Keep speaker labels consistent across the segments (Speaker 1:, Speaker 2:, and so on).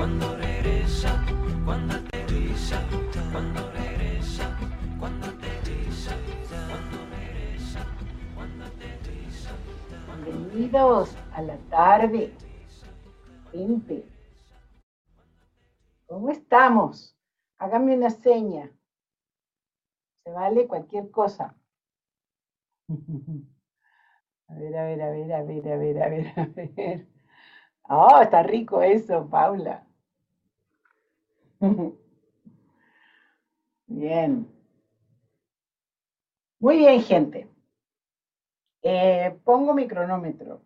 Speaker 1: cuando regresa, cuando aterriza, cuando regresa, cuando aterriza, cuando regresa, cuando aterriza.
Speaker 2: Bienvenidos a la tarde. Gente, ¿cómo estamos? Háganme una seña. Se vale cualquier cosa. A ver, a ver, a ver, a ver, a ver, a ver, a ver. Oh, está rico eso, Paula. Bien. Muy bien, gente. Eh, pongo mi cronómetro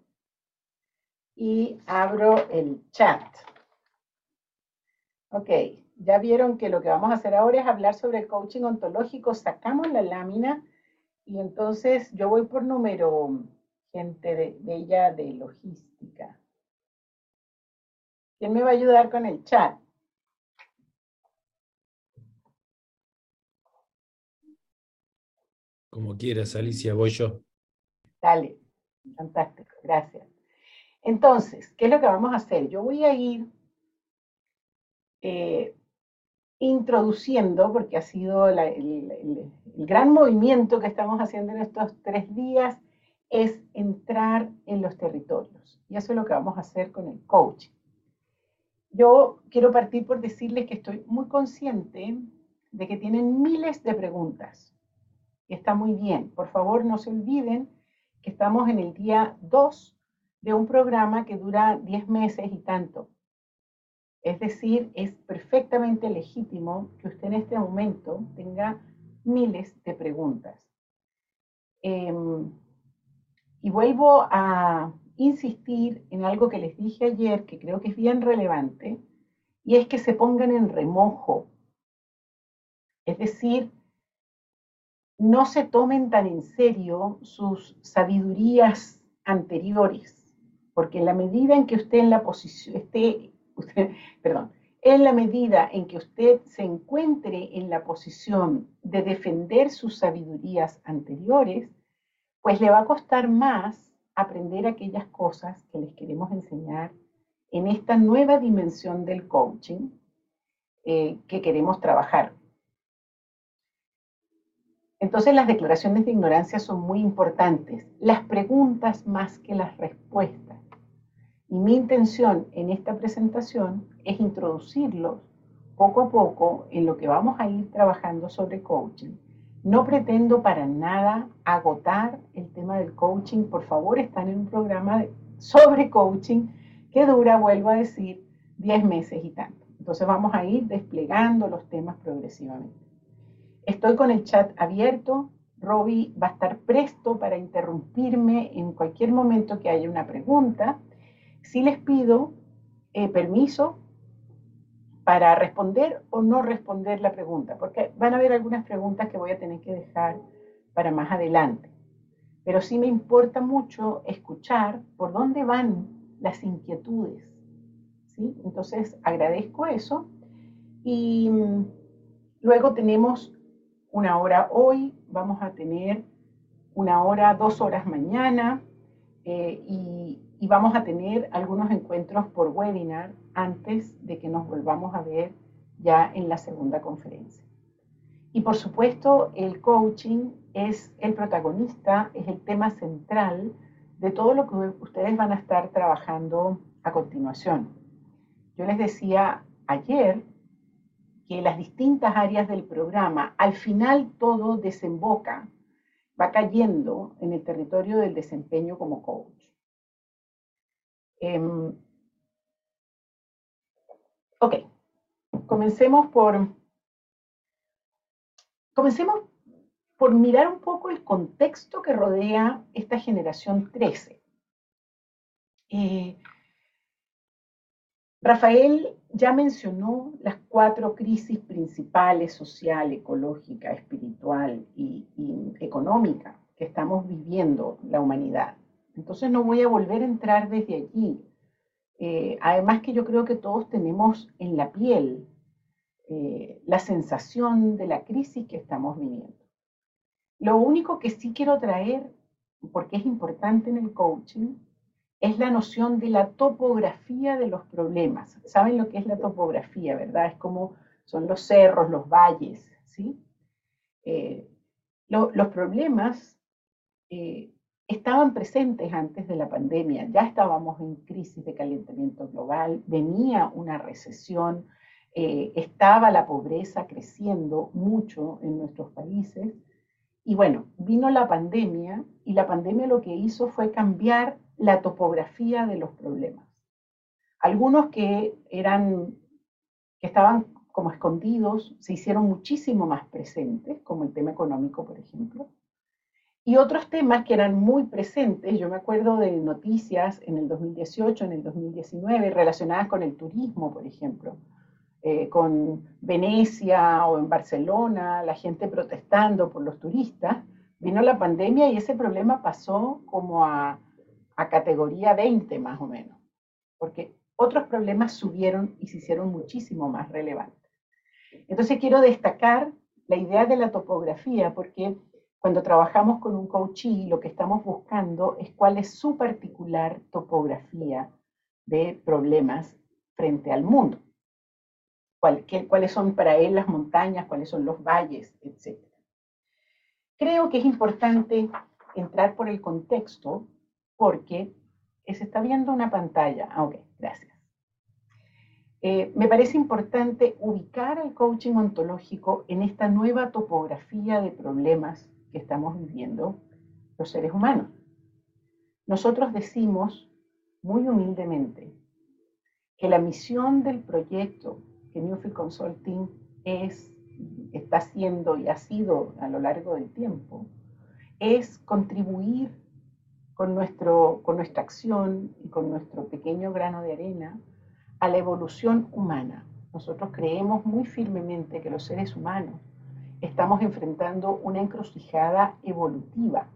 Speaker 2: y abro el chat. Ok, ya vieron que lo que vamos a hacer ahora es hablar sobre el coaching ontológico. Sacamos la lámina y entonces yo voy por número, gente de, ella de logística. ¿Quién me va a ayudar con el chat?
Speaker 3: Como quieras, Alicia, voy yo.
Speaker 2: Dale, fantástico, gracias. Entonces, ¿qué es lo que vamos a hacer? Yo voy a ir eh, introduciendo, porque ha sido el, el, gran movimiento que estamos haciendo en estos tres días, es entrar en los territorios. Y eso es lo que vamos a hacer con el coaching. Yo quiero partir por decirles que estoy muy consciente de que tienen miles de preguntas. Está muy bien. Por favor, no se olviden que estamos en el día 2 de un programa que dura 10 meses y tanto. Es decir, es perfectamente legítimo que usted en este momento tenga miles de preguntas. Em, y vuelvo a insistir en algo que les dije ayer, que creo que es bien relevante, y es que se pongan en remojo. Es decir, no se tomen tan en serio sus sabidurías anteriores, porque en la medida en que usted la posición esté, perdón, en la medida en que usted se encuentre en la posición de defender sus sabidurías anteriores, pues le va a costar más aprender aquellas cosas que les queremos enseñar en esta nueva dimensión del coaching eh, que queremos trabajar. Entonces las declaraciones de ignorancia son muy importantes, las preguntas más que las respuestas. Y mi intención en esta presentación es introducirlos poco a poco en lo que vamos a ir trabajando sobre coaching no pretendo para nada agotar el tema del coaching. Por favor, están en un programa sobre coaching que dura, vuelvo a decir, 10 meses y tanto. Entonces vamos a ir desplegando los temas progresivamente. Estoy con el chat abierto. Robbie va a estar presto para interrumpirme en cualquier momento que haya una pregunta. Si les pido eh, permiso para responder o no responder la pregunta, porque van a haber algunas preguntas que voy a tener que dejar para más adelante. Pero sí me importa mucho escuchar por dónde van las inquietudes. ¿sí? Entonces agradezco eso. Y mm, luego tenemos una hora hoy, vamos a tener una hora, dos horas mañana, eh, y, y vamos a tener algunos encuentros por webinar antes de que nos volvamos a ver ya en la segunda conferencia. Y por supuesto, el coaching es el protagonista, es el tema central de todo lo que ustedes van a estar trabajando a continuación. Yo les decía ayer que las distintas áreas del programa, al final todo desemboca, va cayendo en el territorio del desempeño como coach. Em, ok, comencemos por, comencemos por mirar un poco el contexto que rodea esta generación 13. Eh, Rafael ya mencionó las cuatro crisis principales, social, ecológica, espiritual y económica que estamos viviendo la humanidad. Entonces no voy a volver a entrar desde allí. Eh, además que yo creo que todos tenemos en la piel eh, la sensación de la crisis que estamos viviendo. Lo único que sí quiero traer, porque es importante en el coaching, es la noción de la topografía de los problemas. ¿Saben lo que es la topografía, verdad? Es como son los cerros, los valles, ¿sí? Eh, los problemas eh, estaban presentes antes de la pandemia, ya estábamos en crisis de calentamiento global, venía una recesión, eh, estaba la pobreza creciendo mucho en nuestros países. Y bueno, vino la pandemia y la pandemia lo que hizo fue cambiar la topografía de los problemas. Algunos que eran, que estaban como escondidos, se hicieron muchísimo más presentes, como el tema económico, por ejemplo. Y otros temas que eran muy presentes, yo me acuerdo de noticias en el 2018, en el 2019, relacionadas con el turismo, por ejemplo, eh, con Venecia o en Barcelona, la gente protestando por los turistas, vino la pandemia y ese problema pasó como a, a categoría 20 más o menos, porque otros problemas subieron y se hicieron muchísimo más relevantes. Entonces quiero destacar la idea de la topografía, porque cuando trabajamos con un coachee, lo que estamos buscando es cuál es su particular topografía de problemas frente al mundo cuáles son para él las montañas, cuáles son los valles, etc. Creo que es importante entrar por el contexto porque se está viendo una pantalla. Ah, ok, gracias. Eh, me parece importante ubicar el coaching ontológico en esta nueva topografía de problemas que estamos viviendo los seres humanos. Nosotros decimos muy humildemente que la misión del proyecto que Newfield Consulting es, está haciendo y ha sido a lo largo del tiempo, es contribuir con, nuestro, con nuestra acción y con nuestro pequeño grano de arena a la evolución humana. Nosotros creemos muy firmemente que los seres humanos estamos enfrentando una encrucijada evolutiva.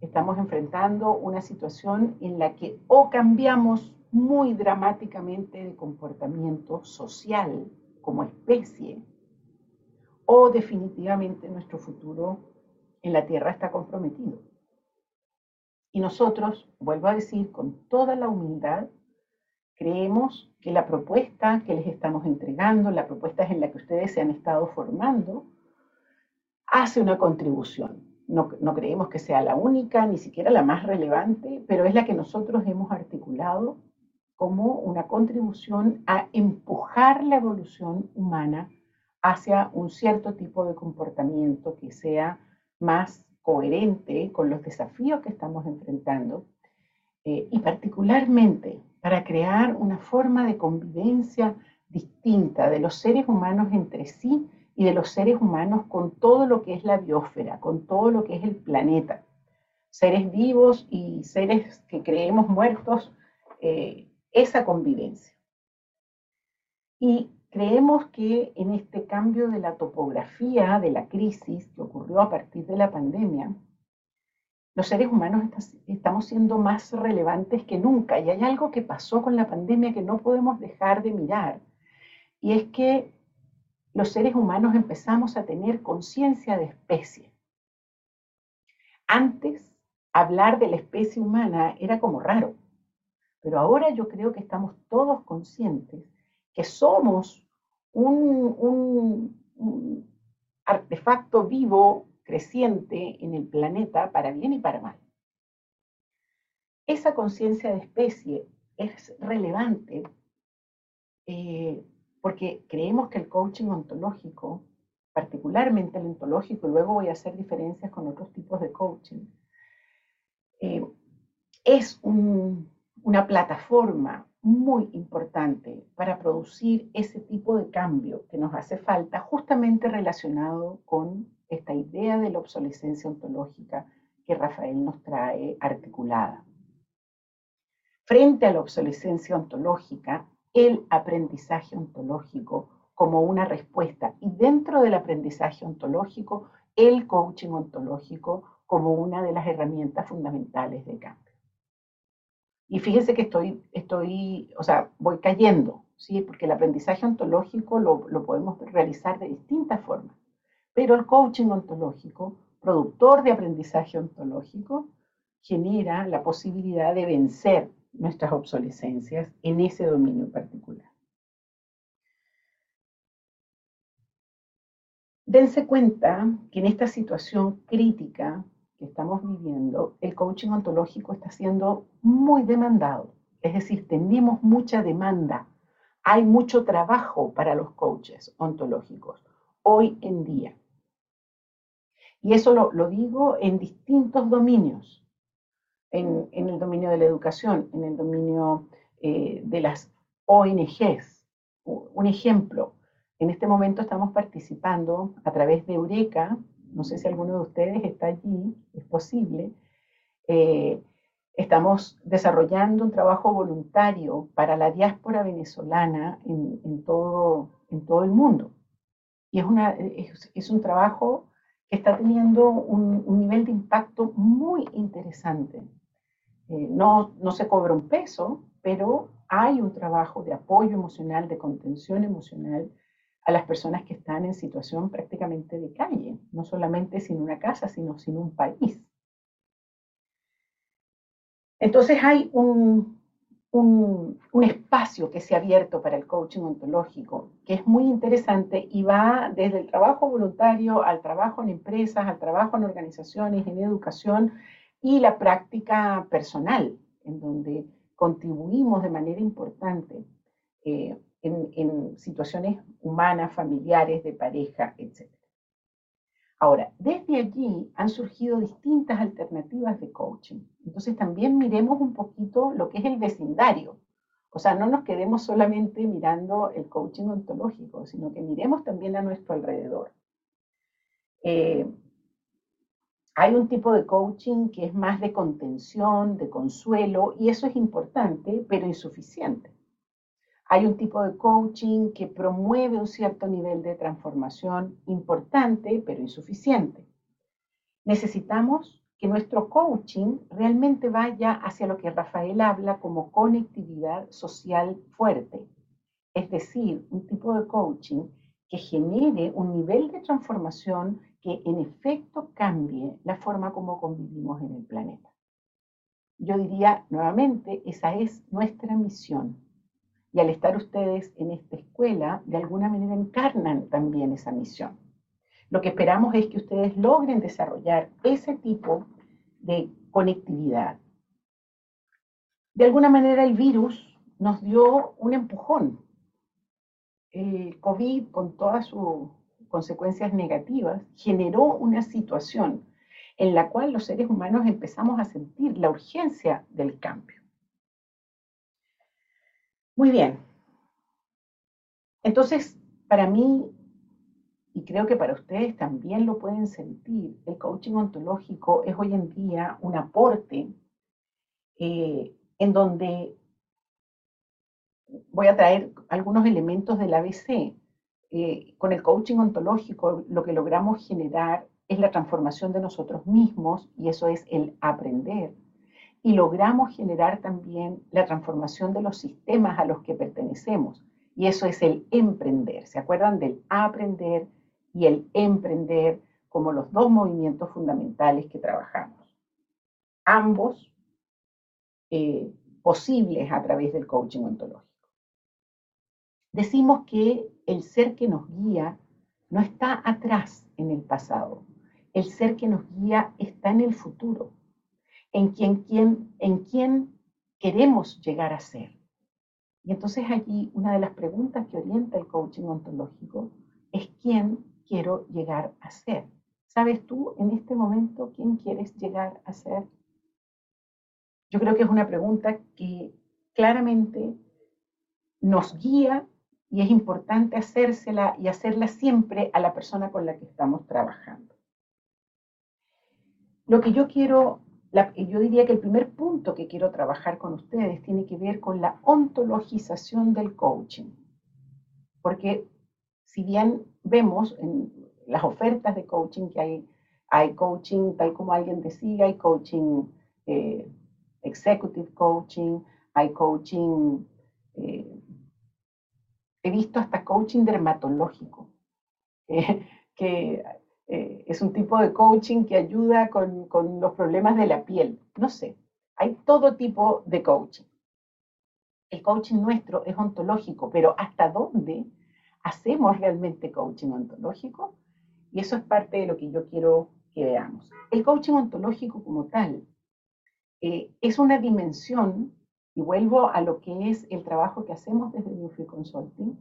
Speaker 2: Estamos enfrentando una situación en la que o cambiamos muy dramáticamente de comportamiento social como especie, o definitivamente nuestro futuro en la Tierra está comprometido. Y nosotros, vuelvo a decir con toda la humildad, creemos que la propuesta que les estamos entregando, la propuesta en la que ustedes se han estado formando, hace una contribución. No, no, creemos que sea la única, ni siquiera la más relevante, pero es la que nosotros hemos articulado como una contribución a empujar la evolución humana hacia un cierto tipo de comportamiento que sea más coherente con los desafíos que estamos enfrentando eh, y particularmente para crear una forma de convivencia distinta de los seres humanos entre sí y de los seres humanos con todo lo que es la biosfera, con todo lo que es el planeta. Seres vivos y seres que creemos muertos eh, esa convivencia. Y creemos que en este cambio de la topografía de la crisis que ocurrió a partir de la pandemia, los seres humanos estamos siendo más relevantes que nunca. Y hay algo que pasó con la pandemia que no podemos dejar de mirar. Y es que los seres humanos empezamos a tener conciencia de especie. Antes, hablar de la especie humana era como raro. Pero ahora yo creo que estamos todos conscientes que somos un, artefacto vivo, creciente en el planeta para bien y para mal. Esa conciencia de especie es relevante eh, porque creemos que el coaching ontológico, particularmente el ontológico, y luego voy a hacer diferencias con otros tipos de coaching, eh, es un, una plataforma muy importante para producir ese tipo de cambio que nos hace falta justamente relacionado con esta idea de la obsolescencia ontológica que Rafael nos trae articulada. Frente a la obsolescencia ontológica, el aprendizaje ontológico como una respuesta y dentro del aprendizaje ontológico, el coaching ontológico como una de las herramientas fundamentales de cambio. Y fíjense que estoy, estoy, o sea, voy cayendo, ¿sí? Porque el aprendizaje ontológico lo, lo podemos realizar de distintas formas. Pero el coaching ontológico, productor de aprendizaje ontológico, genera la posibilidad de vencer nuestras obsolescencias en ese dominio particular. Dense cuenta que en esta situación crítica estamos viviendo, el coaching ontológico está siendo muy demandado. Es decir, tenemos mucha demanda. Hay mucho trabajo para los coaches ontológicos hoy en día. Y eso lo, digo en distintos dominios. En, el dominio de la educación, en el dominio eh, de las ONGs. Un ejemplo, en este momento estamos participando a través de Eureka, no sé si alguno de ustedes está allí, es posible. Eh, estamos desarrollando un trabajo voluntario para la diáspora venezolana en, todo, en todo el mundo. Y es, una, es, un trabajo que está teniendo un, nivel de impacto muy interesante. Eh, no, no se cobra un peso, pero hay un trabajo de apoyo emocional, de contención emocional, a las personas que están en situación prácticamente de calle, no solamente sin una casa, sino sin un país. Entonces hay un, un, espacio que se ha abierto para el coaching ontológico, que es muy interesante y va desde el trabajo voluntario al trabajo en empresas, al trabajo en organizaciones, en educación y la práctica personal, en donde contribuimos de manera importante eh, en, situaciones humanas, familiares, de pareja, etc. Ahora, desde allí han surgido distintas alternativas de coaching. Entonces también miremos un poquito lo que es el vecindario. O sea, no nos quedemos solamente mirando el coaching ontológico, sino que miremos también a nuestro alrededor. Eh, hay un tipo de coaching que es más de contención, de consuelo, y eso es importante, pero insuficiente. Hay un tipo de coaching que promueve un cierto nivel de transformación importante, pero insuficiente. Necesitamos que nuestro coaching realmente vaya hacia lo que Rafael habla como conectividad social fuerte, es decir, un tipo de coaching que genere un nivel de transformación que en efecto cambie la forma como convivimos en el planeta. Yo diría nuevamente, esa es nuestra misión y al estar ustedes en esta escuela, de alguna manera encarnan también esa misión. Lo que esperamos es que ustedes logren desarrollar ese tipo de conectividad. De alguna manera el virus nos dio un empujón. El COVID, con todas sus consecuencias negativas, generó una situación en la cual los seres humanos empezamos a sentir la urgencia del cambio. Muy bien. Entonces, para mí, y creo que para ustedes también lo pueden sentir, el coaching ontológico es hoy en día un aporte eh, en donde voy a traer algunos elementos del ABC. Eh, con el coaching ontológico lo que logramos generar es la transformación de nosotros mismos y eso es el aprender y logramos generar también la transformación de los sistemas a los que pertenecemos. Y eso es el emprender. ¿Se acuerdan del aprender y el emprender como los dos movimientos fundamentales que trabajamos? Ambos eh, posibles a través del coaching ontológico. Decimos que el ser que nos guía no está atrás en el pasado. El ser que nos guía está en el futuro en quién, en quién queremos llegar a ser. Y entonces allí una de las preguntas que orienta el coaching ontológico es quién quiero llegar a ser. ¿Sabes tú en este momento quién quieres llegar a ser? Yo creo que es una pregunta que claramente nos guía y es importante hacérsela y hacerla siempre a la persona con la que estamos trabajando. Lo que yo quiero yo diría que el primer punto que quiero trabajar con ustedes tiene que ver con la ontologización del coaching. Porque si bien vemos en las ofertas de coaching que hay, hay coaching, tal como alguien decía, hay coaching eh, executive coaching, hay coaching, eh, he visto hasta coaching dermatológico, que eh, es un tipo de coaching que ayuda con, los problemas de la piel. No sé, hay todo tipo de coaching. El coaching nuestro es ontológico, pero ¿hasta dónde hacemos realmente coaching ontológico? Y eso es parte de lo que yo quiero que veamos. El coaching ontológico como tal eh, es una dimensión, y vuelvo a lo que es el trabajo que hacemos desde New Free Consulting,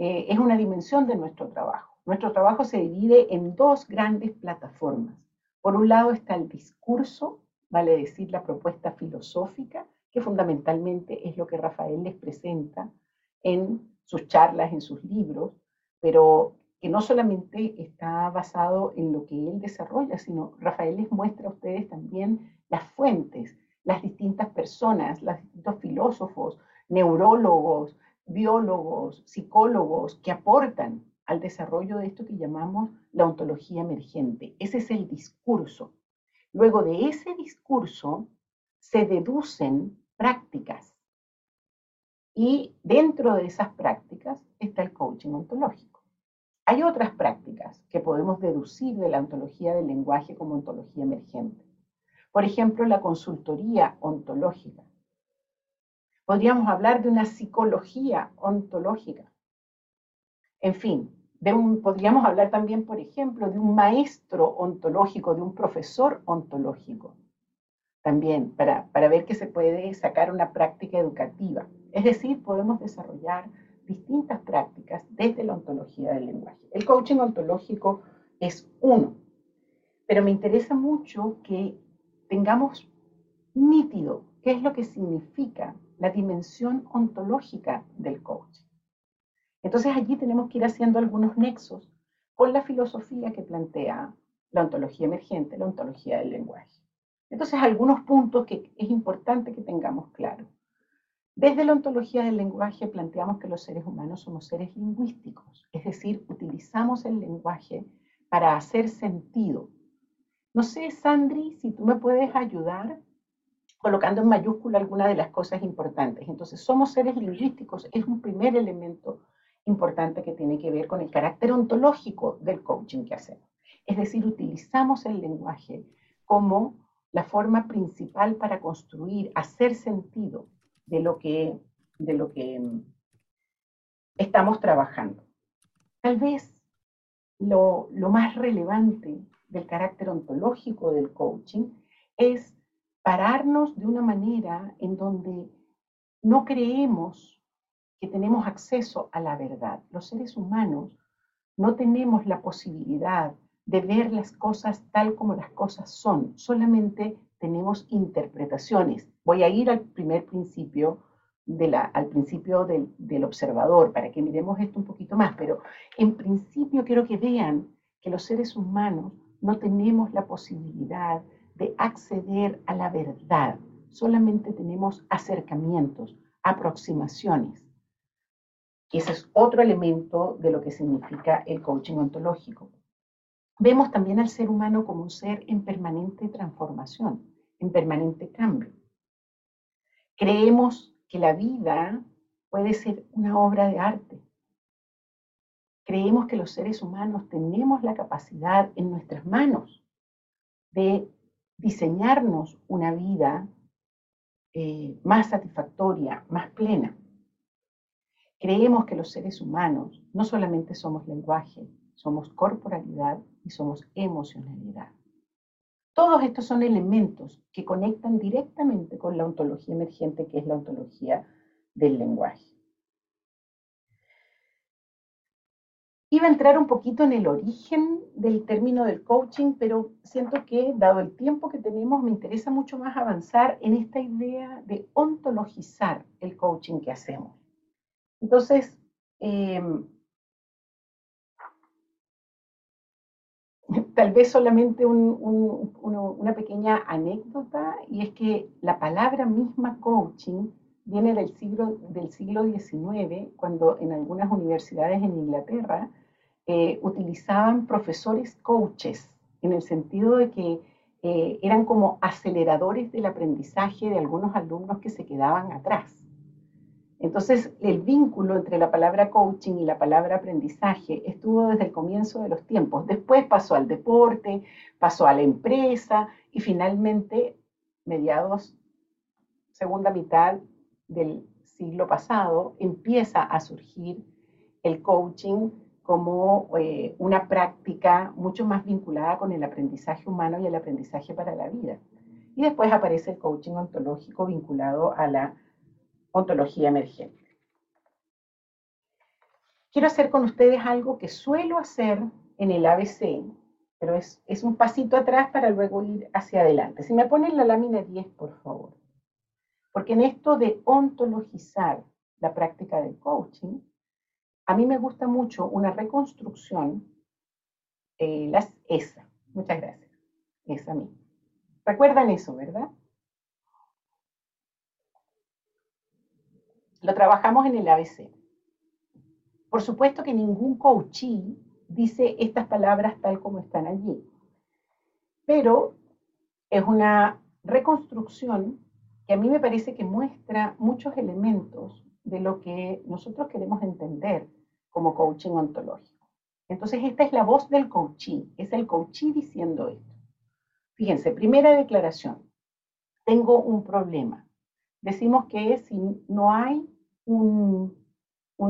Speaker 2: eh, es una dimensión de nuestro trabajo. Nuestro trabajo se divide en dos grandes plataformas. Por un lado está el discurso, vale decir la propuesta filosófica, que fundamentalmente es lo que Rafael les presenta en sus charlas, en sus libros, pero que no solamente está basado en lo que él desarrolla, sino Rafael les muestra a ustedes también las fuentes, las distintas personas, los distintos filósofos, neurólogos, biólogos, psicólogos que aportan al desarrollo de esto que llamamos la ontología emergente. Ese es el discurso. Luego de ese discurso se deducen prácticas y dentro de esas prácticas está el coaching ontológico. Hay otras prácticas que podemos deducir de la ontología del lenguaje como ontología emergente. Por ejemplo, la consultoría ontológica. Podríamos hablar de una psicología ontológica. En fin, podríamos hablar también, por ejemplo, de un maestro ontológico, de un profesor ontológico. También para, para ver que se puede sacar una práctica educativa. Es decir, podemos desarrollar distintas prácticas desde la ontología del lenguaje. El coaching ontológico es uno, pero me interesa mucho que tengamos nítido qué es lo que significa la dimensión ontológica del coaching. Entonces allí tenemos que ir haciendo algunos nexos con la filosofía que plantea la ontología emergente, la ontología del lenguaje. Entonces algunos puntos que es importante que tengamos claro. Desde la ontología del lenguaje planteamos que los seres humanos somos seres lingüísticos, es decir, utilizamos el lenguaje para hacer sentido. No sé, Sandri, si tú me puedes ayudar colocando en mayúscula alguna de las cosas importantes. Entonces, somos seres lingüísticos, es un primer elemento importante que tiene que ver con el carácter ontológico del coaching que hacemos. Es decir, utilizamos el lenguaje como la forma principal para construir, hacer sentido de lo que, de lo que mm, estamos trabajando. Tal vez lo, lo más relevante del carácter ontológico del coaching es pararnos de una manera en donde no creemos que tenemos acceso a la verdad. Los seres humanos no tenemos la posibilidad de ver las cosas tal como las cosas son, solamente tenemos interpretaciones. Voy a ir al primer principio, de al principio del, del observador, para que miremos esto un poquito más, pero en principio quiero que vean que los seres humanos no tenemos la posibilidad de acceder a la verdad, solamente tenemos acercamientos, aproximaciones. Ese es otro elemento de lo que significa el coaching ontológico. Vemos también al ser humano como un ser en permanente transformación, en permanente cambio. Creemos que la vida puede ser una obra de arte. Creemos que los seres humanos tenemos la capacidad en nuestras manos de diseñarnos una vida eh, más satisfactoria, más plena. Creemos que los seres humanos no solamente somos lenguaje, somos corporalidad y somos emocionalidad. Todos estos son elementos que conectan directamente con la ontología emergente, que es la ontología del lenguaje. Iba a entrar un poquito en el origen del término del coaching, pero siento que, dado el tiempo que tenemos, me interesa mucho más avanzar en esta idea de ontologizar el coaching que hacemos. Entonces, eh, tal vez solamente una pequeña anécdota, y es que la palabra misma coaching viene del siglo, del siglo XIX, cuando en algunas universidades en Inglaterra eh, utilizaban profesores coaches, en el sentido de que eh, eran como aceleradores del aprendizaje de algunos alumnos que se quedaban atrás. Entonces, el vínculo entre la palabra coaching y la palabra aprendizaje estuvo desde el comienzo de los tiempos. Después pasó al deporte, pasó a la empresa y finalmente, mediados, segunda mitad del siglo pasado, empieza a surgir el coaching como eh, una práctica mucho más vinculada con el aprendizaje humano y el aprendizaje para la vida. Y después aparece el coaching ontológico vinculado a la ontología emergente. Quiero hacer con ustedes algo que suelo hacer en el ABC, pero es, un pasito atrás para luego ir hacia adelante. Si me ponen la lámina 10, por favor. Porque en esto de ontologizar la práctica del coaching, a mí me gusta mucho una reconstrucción, eh, las, esa, muchas gracias, esa misma. ¿Recuerdan eso, verdad? Lo trabajamos en el ABC. Por supuesto que ningún coachee dice estas palabras tal como están allí, pero es una reconstrucción que a mí me parece que muestra muchos elementos de lo que nosotros queremos entender como coaching ontológico. Entonces, esta es la voz del coachee, es el coachee diciendo esto. Fíjense, primera declaración, tengo un problema. Decimos que si no hay un,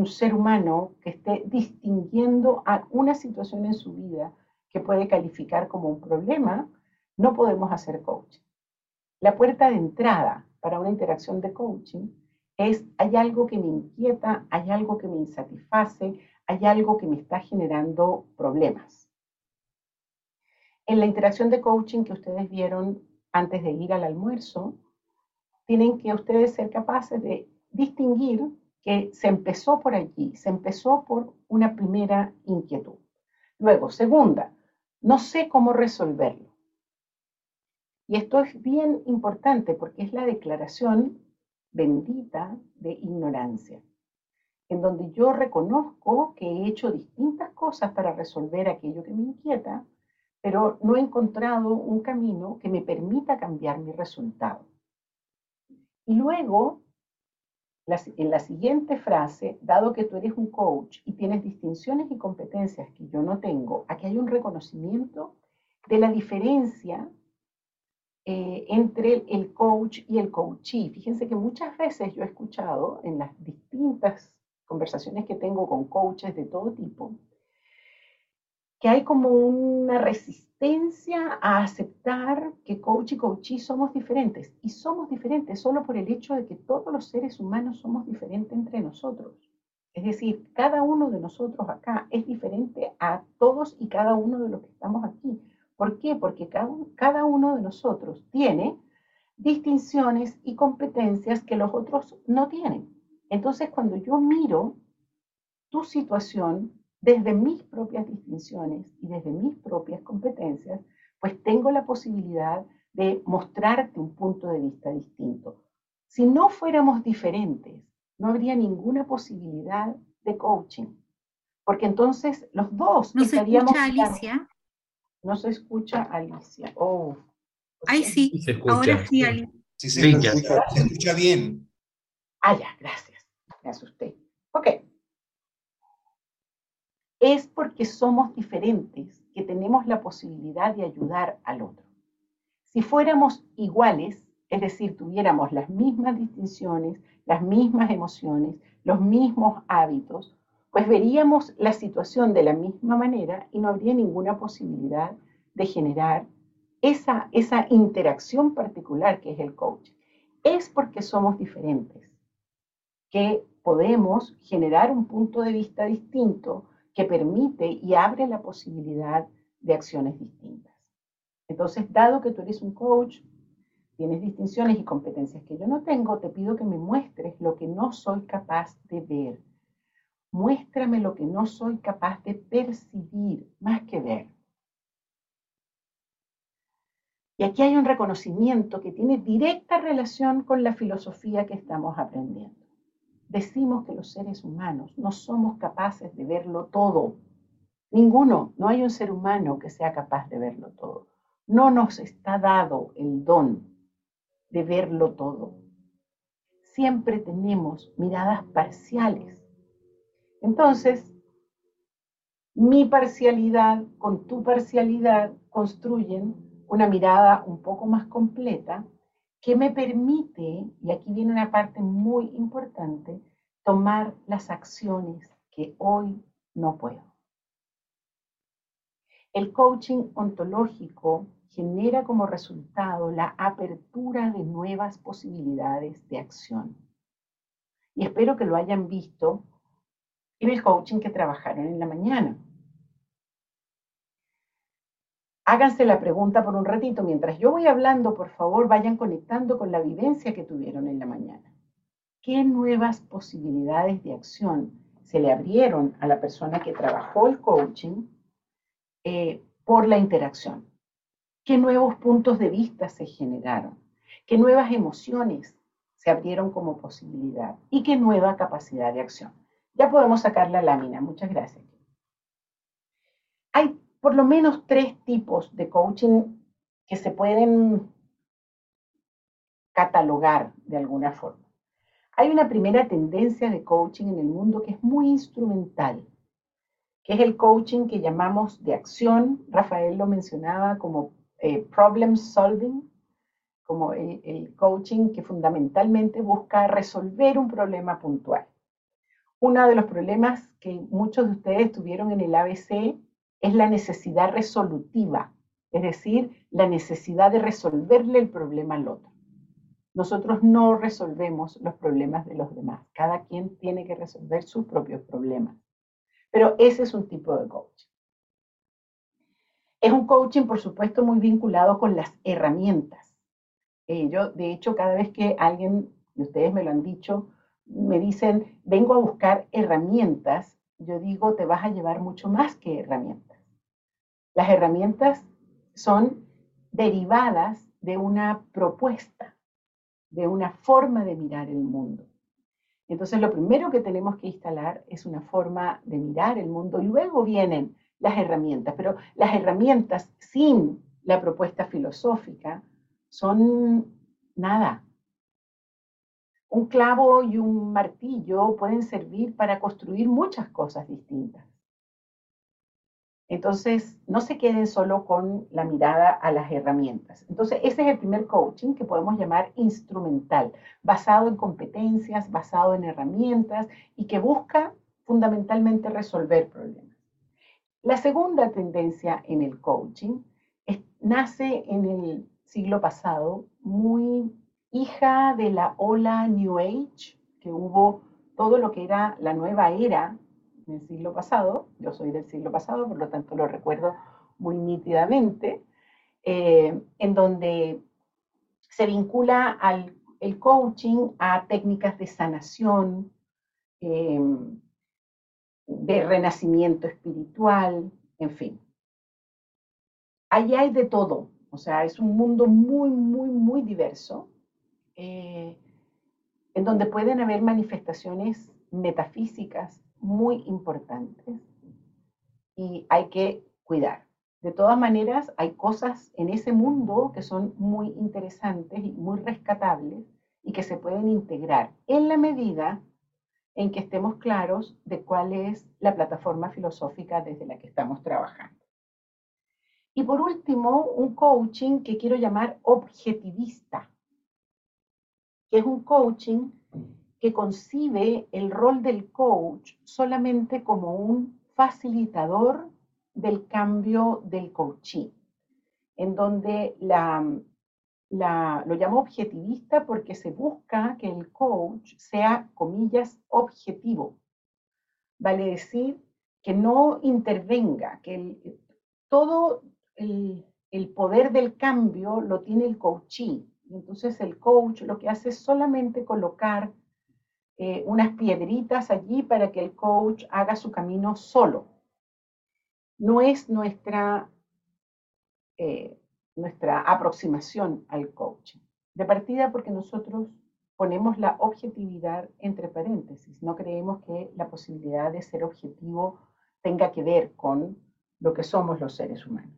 Speaker 2: ser humano que esté distinguiendo a una situación en su vida que puede calificar como un problema, no podemos hacer coaching. La puerta de entrada para una interacción de coaching es, hay algo que me inquieta, hay algo que me insatisface, hay algo que me está generando problemas. En la interacción de coaching que ustedes vieron antes de ir al almuerzo, tienen que ustedes ser capaces de distinguir que se empezó por allí, se empezó por una primera inquietud. Luego, segunda, no sé cómo resolverlo. Y esto es bien importante porque es la declaración bendita de ignorancia, en donde yo reconozco que he hecho distintas cosas para resolver aquello que me inquieta, pero no he encontrado un camino que me permita cambiar mi resultado. Y luego en la siguiente frase, dado que tú eres un coach y tienes distinciones y competencias que yo no tengo, aquí hay un reconocimiento de la diferencia eh, entre el coach y el coachee. Fíjense que muchas veces yo he escuchado en las distintas conversaciones que tengo con coaches de todo tipo, que hay como una resistencia a aceptar que coach y coachee somos diferentes. Y somos diferentes solo por el hecho de que todos los seres humanos somos diferentes entre nosotros. Es decir, cada uno de nosotros acá es diferente a todos y cada uno de los que estamos aquí. ¿Por qué? Porque cada uno de nosotros tiene distinciones y competencias que los otros no tienen. Entonces, cuando yo miro tu situación, desde mis propias distinciones y desde mis propias competencias, pues tengo la posibilidad de mostrarte un punto de vista distinto. Si no fuéramos diferentes, no habría ninguna posibilidad de coaching, porque entonces los dos
Speaker 4: ¿No
Speaker 2: estaríamos...
Speaker 4: se escucha, Alicia?
Speaker 2: No se escucha, Alicia. Oh.
Speaker 4: Ay, sí,
Speaker 3: Se escucha.
Speaker 4: ahora sí, Alicia.
Speaker 5: Sí, se,
Speaker 3: Sí,
Speaker 5: escucha,
Speaker 3: ya.
Speaker 5: se escucha bien.
Speaker 2: Ah, ya, gracias. Me asusté. Ok. Es porque somos diferentes que tenemos la posibilidad de ayudar al otro. Si fuéramos iguales, es decir, tuviéramos las mismas distinciones, las mismas emociones, los mismos hábitos, pues veríamos la situación de la misma manera y no habría ninguna posibilidad de generar esa, esa interacción particular que es el coach. Es porque somos diferentes que podemos generar un punto de vista distinto que permite y abre la posibilidad de acciones distintas. Entonces, dado que tú eres un coach, tienes distinciones y competencias que yo no tengo, te pido que me muestres lo que no soy capaz de ver. Muéstrame lo que no soy capaz de percibir, más que ver. Y aquí hay un reconocimiento que tiene directa relación con la filosofía que estamos aprendiendo. Decimos que los seres humanos no somos capaces de verlo todo. Ninguno, no hay un ser humano que sea capaz de verlo todo. No nos está dado el don de verlo todo. siempre tenemos miradas parciales. Entonces, mi parcialidad con tu parcialidad construyen una mirada un poco más completa que me permite, y aquí viene una parte muy importante, tomar las acciones que hoy no puedo. El coaching ontológico genera como resultado la apertura de nuevas posibilidades de acción. Y espero que lo hayan visto en el coaching que trabajaron en la mañana. Háganse la pregunta por un ratito. Mientras yo voy hablando, por favor, vayan conectando con la vivencia que tuvieron en la mañana. ¿Qué nuevas posibilidades de acción se le abrieron a la persona que trabajó el coaching eh, por la interacción? qué nuevos puntos de vista se generaron, qué nuevas emociones se abrieron como posibilidad y qué nueva capacidad de acción. Ya podemos sacar la lámina. Muchas gracias. Por lo menos tres tipos de coaching que se pueden catalogar de alguna forma. Hay una primera tendencia de coaching en el mundo que es muy instrumental, que es el coaching que llamamos de acción. Rafael lo mencionaba como eh, problem solving, como el, coaching que fundamentalmente busca resolver un problema puntual. Uno de los problemas que muchos de ustedes tuvieron en el ABC es la necesidad resolutiva, es decir, la necesidad de resolverle el problema al otro. Nosotros no resolvemos los problemas de los demás, cada quien tiene que resolver sus propios problemas. Pero ese es un tipo de coaching. Es un coaching, por supuesto, muy vinculado con las herramientas. Eh, yo, de hecho, cada vez que alguien, y ustedes me lo han dicho, me dicen, vengo a buscar herramientas, yo digo, te vas a llevar mucho más que herramientas. Las herramientas son derivadas de una propuesta, de una forma de mirar el mundo. Entonces, lo primero que tenemos que instalar es una forma de mirar el mundo y luego vienen las herramientas, pero las herramientas sin la propuesta filosófica son nada. Un clavo y un martillo pueden servir para construir muchas cosas distintas. Entonces, no se queden solo con la mirada a las herramientas. Entonces, ese es el primer coaching que podemos llamar instrumental, basado en competencias, basado en herramientas y que busca fundamentalmente resolver problemas. La segunda tendencia en el coaching nace en el siglo pasado, muy hija de la ola New Age, que hubo todo lo que era la nueva era en el siglo pasado. Yo soy del siglo pasado, por lo tanto lo recuerdo muy nítidamente, eh, en donde se vincula al el coaching a técnicas de sanación, eh, de renacimiento espiritual, en fin. Allí hay de todo, o sea, es un mundo muy, muy, muy diverso, eh, en donde pueden haber manifestaciones metafísicas muy importantes y hay que cuidar. De todas maneras, hay cosas en ese mundo que son muy interesantes y muy rescatables y que se pueden integrar en la medida en que estemos claros de cuál es la plataforma filosófica desde la que estamos trabajando. Y por último, un coaching que quiero llamar objetivista, que es un coaching que concibe el rol del coach solamente como un facilitador del cambio del coaching, en donde la, lo llamo objetivista porque se busca que el coach sea, comillas, objetivo. Vale decir que no intervenga, que todo el, poder del cambio lo tiene el coachee. Entonces el coach lo que hace es solamente colocar eh, unas piedritas allí para que el coach haga su camino solo. No es nuestra eh, nuestra aproximación al coaching. De partida porque nosotros ponemos la objetividad entre paréntesis. No creemos que la posibilidad de ser objetivo tenga que ver con lo que somos los seres humanos.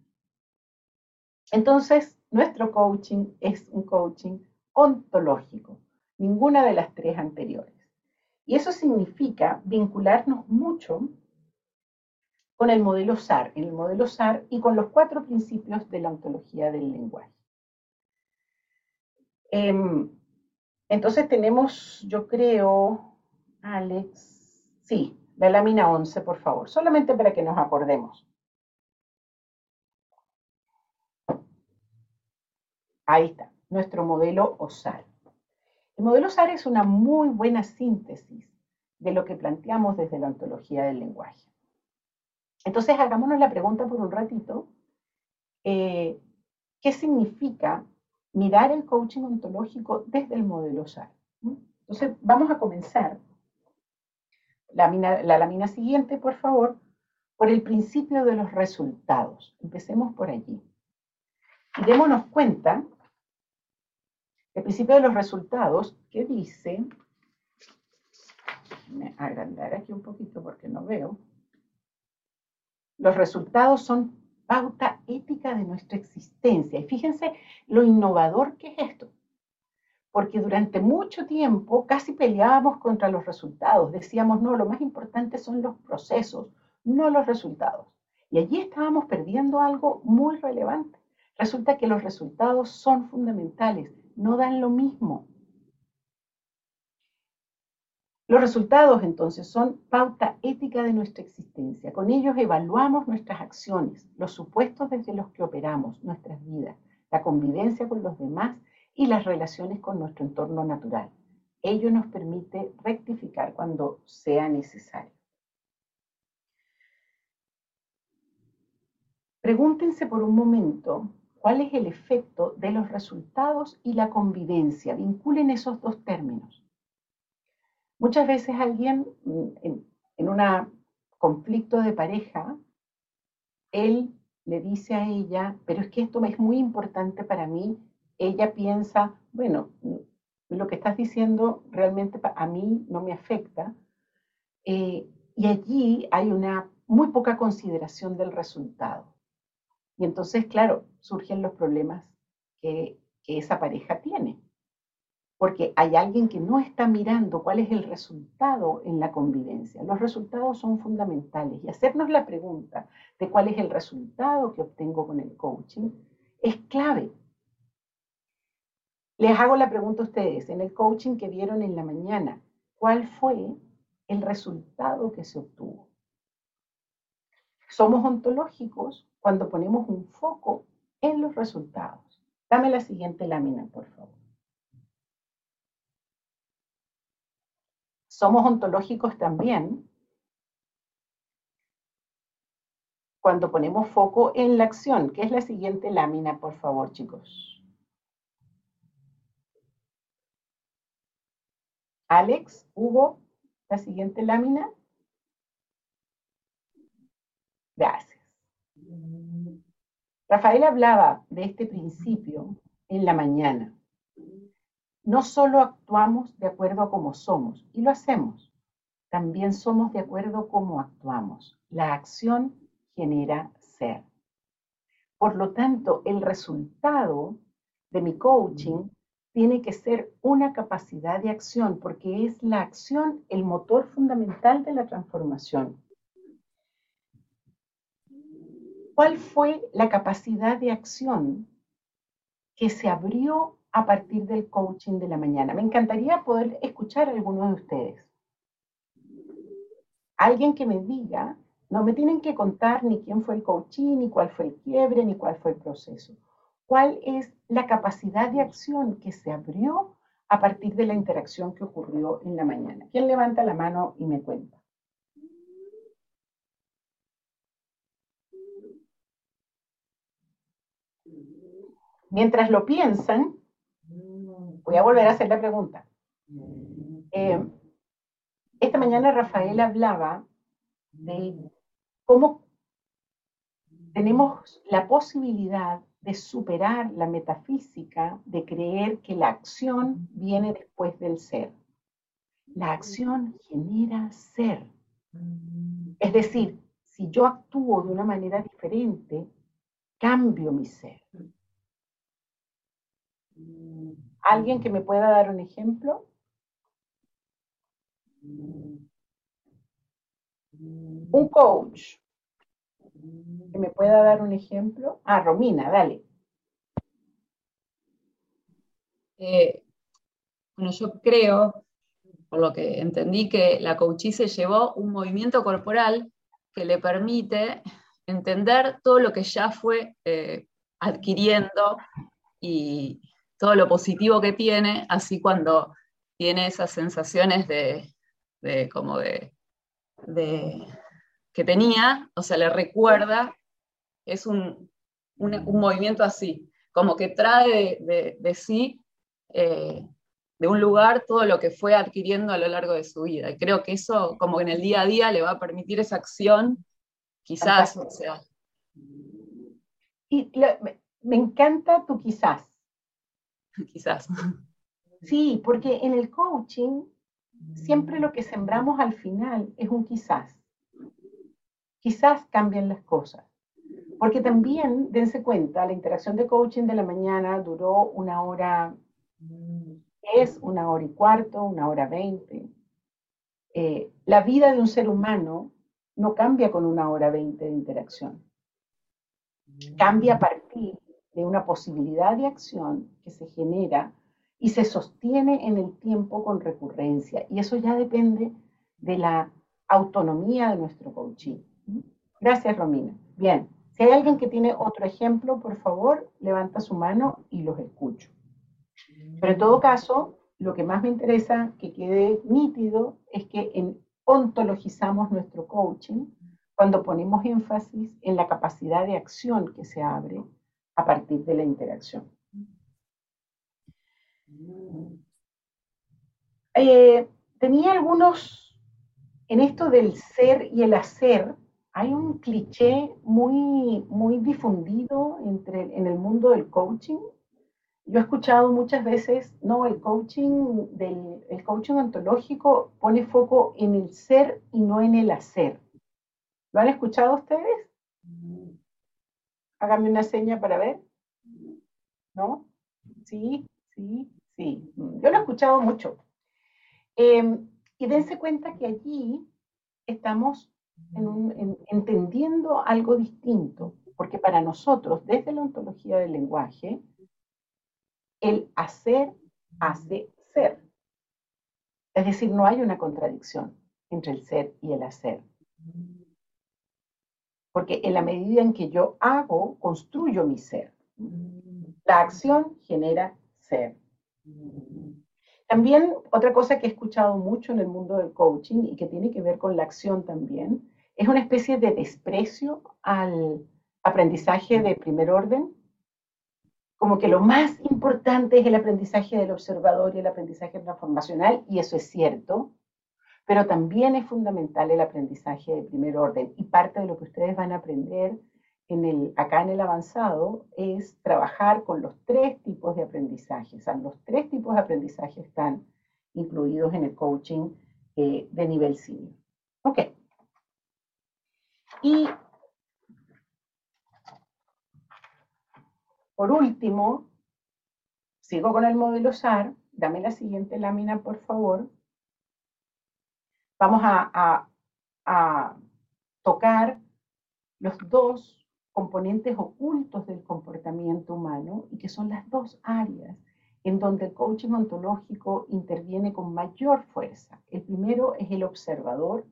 Speaker 2: Entonces, nuestro coaching es un coaching ontológico. ninguna de las tres anteriores. Y eso significa vincularnos mucho con el modelo SAR, en el modelo SAR y con los cuatro principios de la ontología del lenguaje. Em, entonces tenemos, yo creo, Alex, sí, la lámina 11, por favor, solamente para que nos acordemos. Ahí está, nuestro modelo OSAR. El modelo SAR es una muy buena síntesis de lo que planteamos desde la ontología del lenguaje. Entonces, hagámonos la pregunta por un ratito. Eh, ¿Qué significa mirar el coaching ontológico desde el modelo SAR? Entonces, vamos a comenzar la, lámina siguiente, por favor, por el principio de los resultados. Empecemos por allí. Démonos cuenta el principio de los resultados, que dice, me agrandar aquí un poquito porque no veo, los resultados son pauta ética de nuestra existencia. Y fíjense lo innovador que es esto, porque durante mucho tiempo casi peleábamos contra los resultados, decíamos, no, lo más importante son los procesos, no los resultados. Y allí estábamos perdiendo algo muy relevante. Resulta que los resultados son fundamentales, no dan lo mismo. Los resultados entonces son pauta ética de nuestra existencia. Con ellos evaluamos nuestras acciones, los supuestos desde los que operamos, nuestras vidas, la convivencia con los demás y las relaciones con nuestro entorno natural. Ello nos permite rectificar cuando sea necesario. Pregúntense por un momento ¿Cuál es el efecto de los resultados y la convivencia? Vinculen esos dos términos. Muchas veces alguien mm, en, un conflicto de pareja, él le dice a ella, pero es que esto es muy importante para mí. Ella piensa, bueno, mm, lo que estás diciendo realmente a mí no me afecta. Eh, y allí hay una muy poca consideración del resultado. Y entonces, claro, surgen los problemas que, esa pareja tiene. Porque hay alguien que no está mirando cuál es el resultado en la convivencia. Los resultados son fundamentales y hacernos la pregunta de cuál es el resultado que obtengo con el coaching es clave. Les hago la pregunta a ustedes, en el coaching que vieron en la mañana, ¿cuál fue el resultado que se obtuvo? Somos ontológicos cuando ponemos un foco en los resultados. Dame la siguiente lámina, por favor. Somos ontológicos también cuando ponemos foco en la acción, que es la siguiente lámina, por favor, chicos. Alex, Hugo, la siguiente lámina. Gracias. Rafael hablaba de este principio en la mañana. No solo actuamos de acuerdo a cómo somos, y lo hacemos, también somos de acuerdo a cómo actuamos. La acción genera ser. Por lo tanto, el resultado de mi coaching tiene que ser una capacidad de acción, porque es la acción el motor fundamental de la transformación. ¿Cuál fue la capacidad de acción que se abrió a partir del coaching de la mañana? Me encantaría poder escuchar a alguno de ustedes. Alguien que me diga, no me tienen que contar ni quién fue el coaching, ni cuál fue el quiebre, ni cuál fue el proceso. ¿Cuál es la capacidad de acción que se abrió a partir de la interacción que ocurrió en la mañana? ¿Quién levanta la mano y me cuenta? Mientras lo piensan, voy a volver a hacer la pregunta. Eh, esta mañana Rafael hablaba de cómo tenemos la posibilidad de superar la metafísica de creer que la acción viene después del ser. La acción genera ser. Es decir, si yo actúo de una manera diferente, cambio mi ser. ¿Alguien que me pueda dar un ejemplo? Un coach que me pueda dar un ejemplo. Ah, Romina, dale.
Speaker 5: Eh, bueno, yo creo, por lo que entendí, que la coachí se llevó un movimiento corporal que le permite entender todo lo que ya fue eh, adquiriendo y todo lo positivo que tiene, así cuando tiene esas sensaciones de, de como de, de- que tenía, o sea, le recuerda, es un, un- movimiento así, como que trae de, de- sí, eh, de un lugar, todo lo que fue adquiriendo a lo largo de su vida. Y creo que eso, como en el día a día, le va a permitir esa acción, quizás, o sea,
Speaker 2: Y me encanta tu quizás.
Speaker 5: quizás.
Speaker 2: Sí, porque en el coaching siempre lo que sembramos al final es un quizás. Quizás cambien las cosas. Porque también, dense cuenta, la interacción de coaching de la mañana duró una hora, es una hora y cuarto, una hora veinte. Eh, la vida de un ser humano no cambia con una hora veinte de interacción. Cambia a partir de una posibilidad de acción que se genera y se sostiene en el tiempo con recurrencia. Y eso ya depende de la autonomía de nuestro coaching. Gracias, Romina. Bien, si hay alguien que tiene otro ejemplo, por favor, levanta su mano y los escucho. Pero en todo caso, lo que más me interesa que quede nítido es que en- ontologizamos nuestro coaching cuando ponemos énfasis en la capacidad de acción que se abre a partir de la interacción. Eh, tenía algunos, en esto del ser y el hacer, hay un cliché muy, muy difundido entre, en el mundo del coaching. Yo he escuchado muchas veces, no, el coaching, del, el coaching ontológico pone foco en el ser y no en el hacer. ¿Lo han escuchado ustedes? Háganme una seña para ver. ¿No? Sí, sí, sí. Yo lo he escuchado mucho. Eh, y dense cuenta que allí estamos en- entendiendo algo distinto, porque para nosotros, desde la ontología del lenguaje, el hacer hace ser. Es decir, no hay una contradicción entre el ser y el hacer. Porque en la medida en que yo hago, construyo mi ser. La acción genera ser. También otra cosa que he escuchado mucho en el mundo del coaching y que tiene que ver con la acción también, es una especie de desprecio al aprendizaje de primer orden. Como que lo más importante es el aprendizaje del observador y el aprendizaje transformacional, y eso es cierto, pero también es fundamental el aprendizaje de primer orden. Y parte de lo que ustedes van a aprender en el, acá en el avanzado es trabajar con los tres tipos de aprendizaje. O los tres tipos de aprendizaje están incluidos en el coaching eh, de nivel senior. Ok. Y por último, sigo con el modelo SAR. Dame la siguiente lámina, por favor. Vamos a, tocar los dos componentes ocultos del comportamiento humano y que son las dos áreas en donde el coaching ontológico interviene con mayor fuerza. El primero es el observador.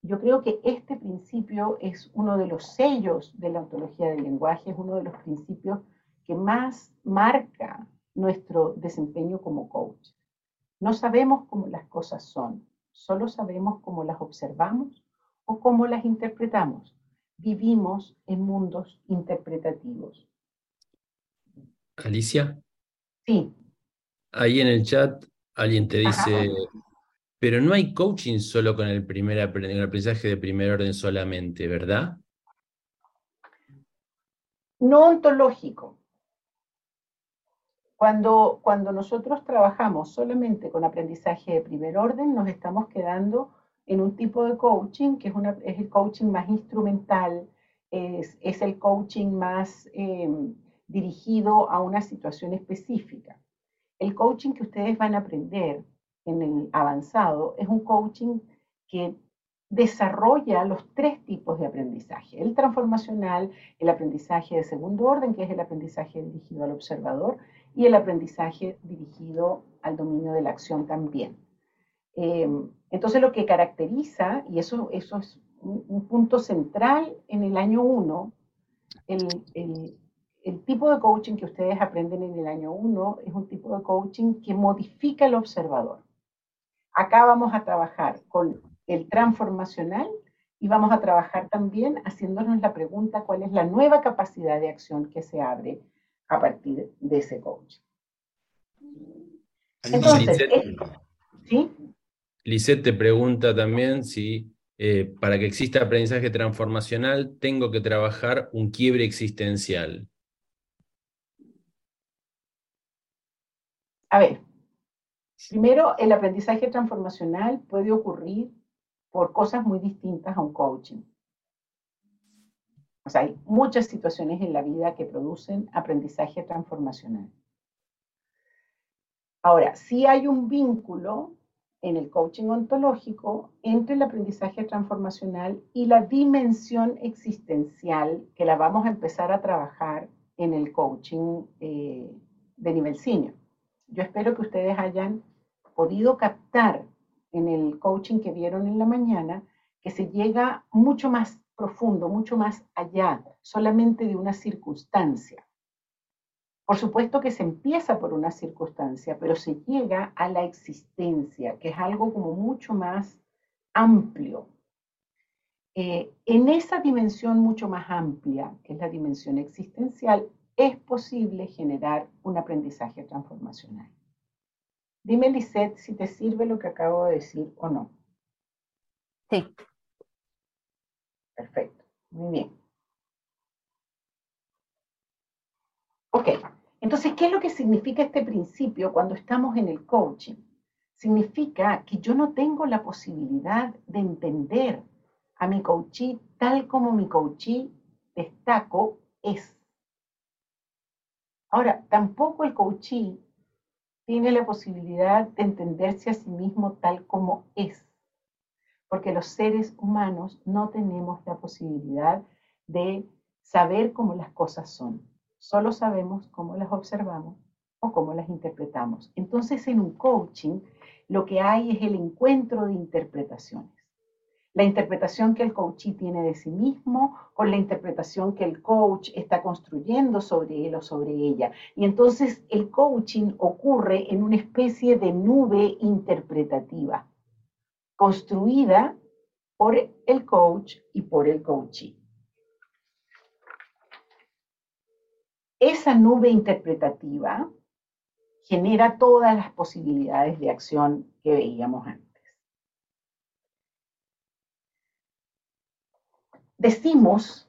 Speaker 2: Yo creo que este principio es uno de los sellos de la ontología del lenguaje, es uno de los principios que más marca nuestro desempeño como coach. No sabemos cómo las cosas son, solo sabemos cómo las observamos o cómo las interpretamos vivimos en mundos interpretativos.
Speaker 3: Alicia,
Speaker 2: Sí,
Speaker 3: ahí en el chat alguien te
Speaker 2: Ajá.
Speaker 3: dice, pero no hay coaching solo con el primer el aprendizaje de primer orden solamente, ¿verdad?
Speaker 2: no ontológico. Cuando, cuando nosotros trabajamos solamente con aprendizaje de primer orden, nos estamos quedando en un tipo de coaching que es, una, es el coaching más instrumental, es, es el coaching más eh, dirigido a una situación específica. el coaching que ustedes van a aprender en el avanzado es un coaching que desarrolla los tres tipos de aprendizaje, el transformacional, el aprendizaje de segundo orden, que es el aprendizaje dirigido al observador, y el aprendizaje dirigido al dominio de la acción también. Eh, entonces lo que caracteriza, y eso, eso es un, punto central en el año 1, el, el, tipo de coaching que ustedes aprenden en el año 1 es un tipo de coaching que modifica el observador. Acá vamos a trabajar con el transformacional y vamos a trabajar también haciéndonos la pregunta cuál es la nueva capacidad de acción que se abre a partir de ese coaching.
Speaker 3: Entonces, ¿sí? Lisette te pregunta también si eh, para que exista aprendizaje transformacional tengo que trabajar un quiebre existencial.
Speaker 2: A ver, primero el aprendizaje transformacional puede ocurrir por cosas muy distintas a un coaching. O sea, hay muchas situaciones en la vida que producen aprendizaje transformacional. Ahora, sí hay un vínculo en el coaching ontológico entre el aprendizaje transformacional y la dimensión existencial que la vamos a empezar a trabajar en el coaching eh, de nivel senior. Yo espero que ustedes hayan podido captar en el coaching que vieron en la mañana que se llega mucho más profundo, mucho más allá solamente de una circunstancia. Por supuesto que se empieza por una circunstancia, pero se llega a la existencia, que es algo como mucho más amplio. Eh, en esa dimensión mucho más amplia, que es la dimensión existencial, es posible generar un aprendizaje transformacional. Dime, Lisette, si te sirve lo que acabo de decir o no.
Speaker 4: Sí.
Speaker 2: Perfecto, muy bien. Ok, entonces, ¿qué es lo que significa este principio cuando estamos en el coaching? Significa que yo no tengo la posibilidad de entender a mi coachee tal como mi coachee, destaco, es. Ahora, tampoco el coachee tiene la posibilidad de entenderse a sí mismo tal como es, porque los seres humanos no tenemos la posibilidad de saber cómo las cosas son, solo sabemos cómo las observamos o cómo las interpretamos. Entonces en un coaching lo que hay es el encuentro de interpretaciones la interpretación que el coachee tiene de sí mismo con la interpretación que el coach está construyendo sobre él o sobre ella. Y entonces el coaching ocurre en una especie de nube interpretativa, construida por el coach y por el coachee. Esa nube interpretativa genera todas las posibilidades de acción que veíamos antes. decimos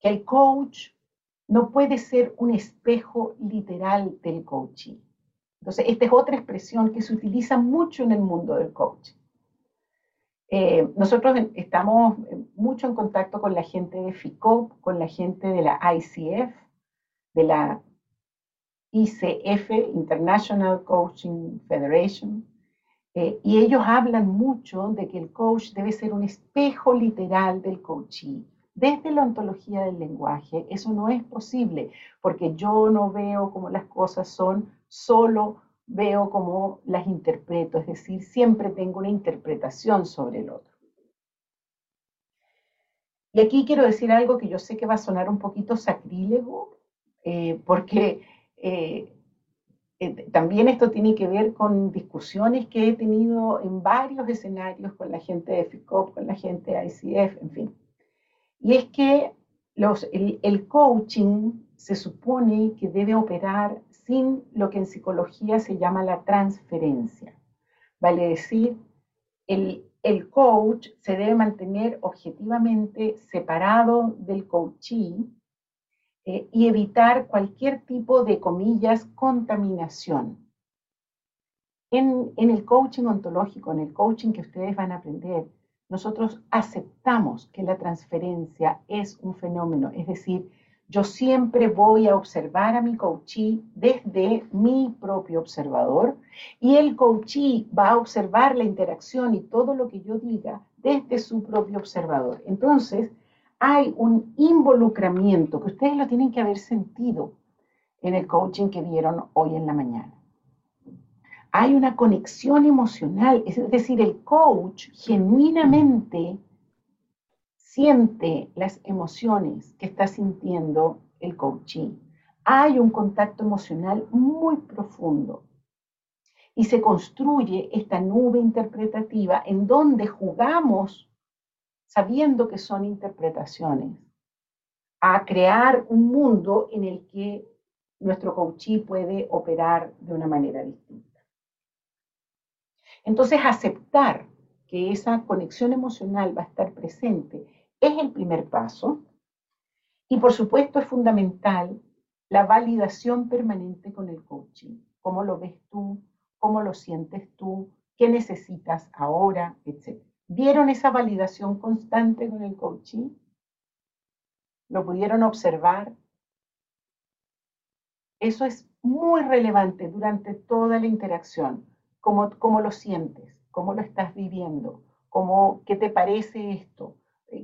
Speaker 2: que el coach no puede ser un espejo literal del coaching. Entonces, esta es otra expresión que se utiliza mucho en el mundo del coaching. Eh, nosotros estamos mucho en contacto con la gente de FICOP, con la gente de la ICF, de la ICF, International Coaching Federation, eh, y ellos hablan mucho de que el coach debe ser un espejo literal del coachee. Desde la ontología del lenguaje, eso no es posible, porque yo no veo como las cosas son, solo veo como las interpreto, es decir, siempre tengo una interpretación sobre el otro. Y aquí quiero decir algo que yo sé que va a sonar un poquito sacrílego, eh, porque eh, eh, también esto tiene que ver con discusiones que he tenido en varios escenarios con la gente de FICOP, con la gente de ICF, en fin. Y es que los, el, el, coaching se supone que debe operar sin lo que en psicología se llama la transferencia. Vale decir, el, el coach se debe mantener objetivamente separado del coachee eh, y evitar cualquier tipo de, comillas, contaminación. En, en el coaching ontológico, en el coaching que ustedes van a aprender, nosotros aceptamos que la transferencia es un fenómeno, es decir, Yo siempre voy a observar a mi coachee desde mi propio observador y el coachee va a observar la interacción y todo lo que yo diga desde su propio observador. Entonces, hay un involucramiento que ustedes lo tienen que haber sentido en el coaching que vieron hoy en la mañana. Hay una conexión emocional, es decir, el coach genuinamente siente las emociones que está sintiendo el coaching. Hay un contacto emocional muy profundo y se construye esta nube interpretativa en donde jugamos, sabiendo que son interpretaciones, a crear un mundo en el que nuestro coachí puede operar de una manera distinta. Entonces, aceptar que esa conexión emocional va a estar presente es el primer paso. Y por supuesto es fundamental la validación permanente con el coaching. ¿Cómo lo ves tú? ¿Cómo lo sientes tú? ¿Qué necesitas ahora? Etcétera. ¿Vieron esa validación constante con el coaching? ¿Lo pudieron observar? Eso es muy relevante durante toda la interacción. ¿Cómo, cómo lo sientes? ¿Cómo lo estás viviendo? ¿Cómo, ¿Qué te parece esto?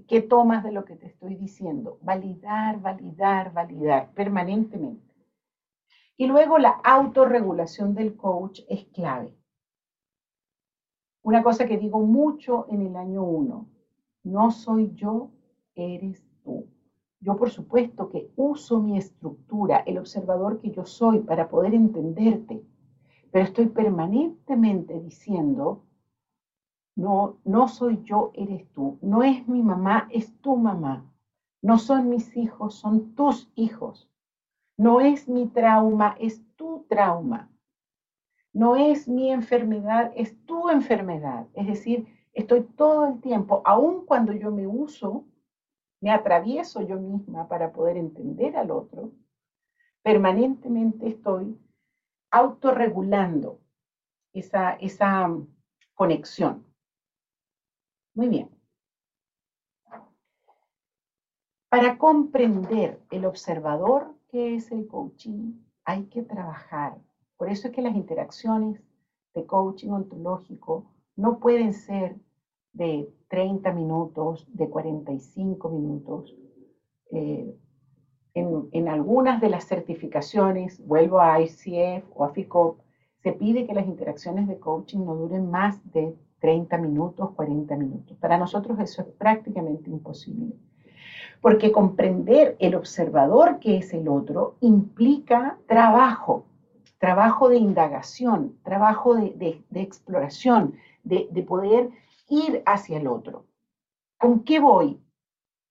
Speaker 2: ¿Qué tomas de lo que te estoy diciendo? Validar, validar, validar permanentemente. Y luego la autorregulación del coach es clave. Una cosa que digo mucho en el año uno, no soy yo, eres tú. Yo por supuesto que uso mi estructura, el observador que yo soy para poder entenderte, pero estoy permanentemente diciendo, no, no soy yo, eres tú. No es mi mamá, es tu mamá. No son mis hijos, son tus hijos. No es mi trauma, es tu trauma. No es mi enfermedad, es tu enfermedad. Es decir, estoy todo el tiempo, aun cuando yo me uso, me atravieso yo misma para poder entender al otro, permanentemente estoy autorregulando esa, esa conexión. Muy bien. Para comprender el observador que es el coaching, hay que trabajar. Por eso es que las interacciones de coaching ontológico no pueden ser de 30 minutos, de 45 minutos. Eh, en, algunas de las certificaciones, vuelvo a ICF o a FICOP, se pide que las interacciones de coaching no duren más de 30 minutos, 40 minutos. Para nosotros eso es prácticamente imposible. Porque comprender el observador que es el otro implica trabajo, trabajo de indagación, trabajo de, exploración, de, de poder ir hacia el otro. ¿Con qué voy?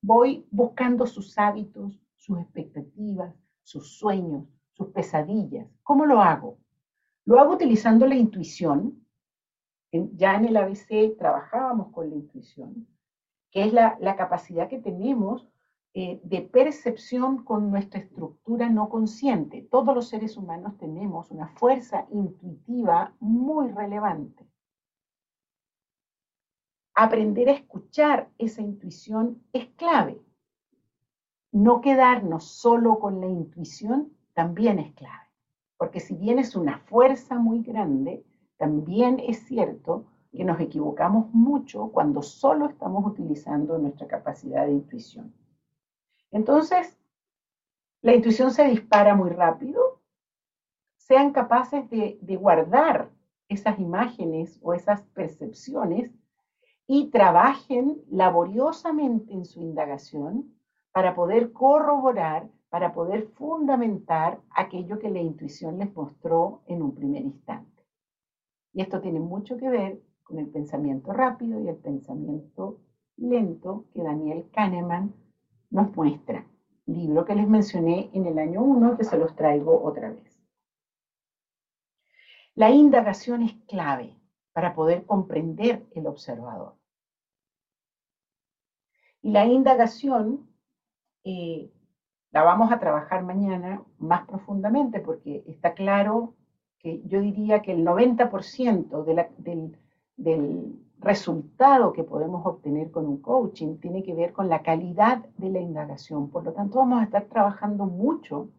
Speaker 2: Voy buscando sus hábitos, sus expectativas, sus sueños, sus pesadillas. ¿Cómo lo hago? Lo hago utilizando la intuición, ya en el ABC trabajábamos con la intuición, que es la, capacidad que tenemos eh, de percepción con nuestra estructura no consciente. Todos los seres humanos tenemos una fuerza intuitiva muy relevante. Aprender a escuchar esa intuición es clave. No quedarnos solo con la intuición también es clave, porque si bien es una fuerza muy grande, también es cierto que nos equivocamos mucho cuando solo estamos utilizando nuestra capacidad de intuición. Entonces, la intuición se dispara muy rápido. Sean capaces de, guardar esas imágenes o esas percepciones y trabajen laboriosamente en su indagación para poder corroborar, para poder fundamentar aquello que la intuición les mostró en un primer instante. Y esto tiene mucho que ver con el pensamiento rápido y el pensamiento lento que Daniel Kahneman nos muestra. Libro que les mencioné en el año 1 que se los traigo otra vez. La indagación es clave para poder comprender el observador. Y la indagación eh, la vamos a trabajar mañana más profundamente porque está claro que yo diría que el 90% de, resultado que podemos obtener con un coaching tiene que ver con la calidad de la indagación. Por lo tanto, vamos a estar trabajando mucho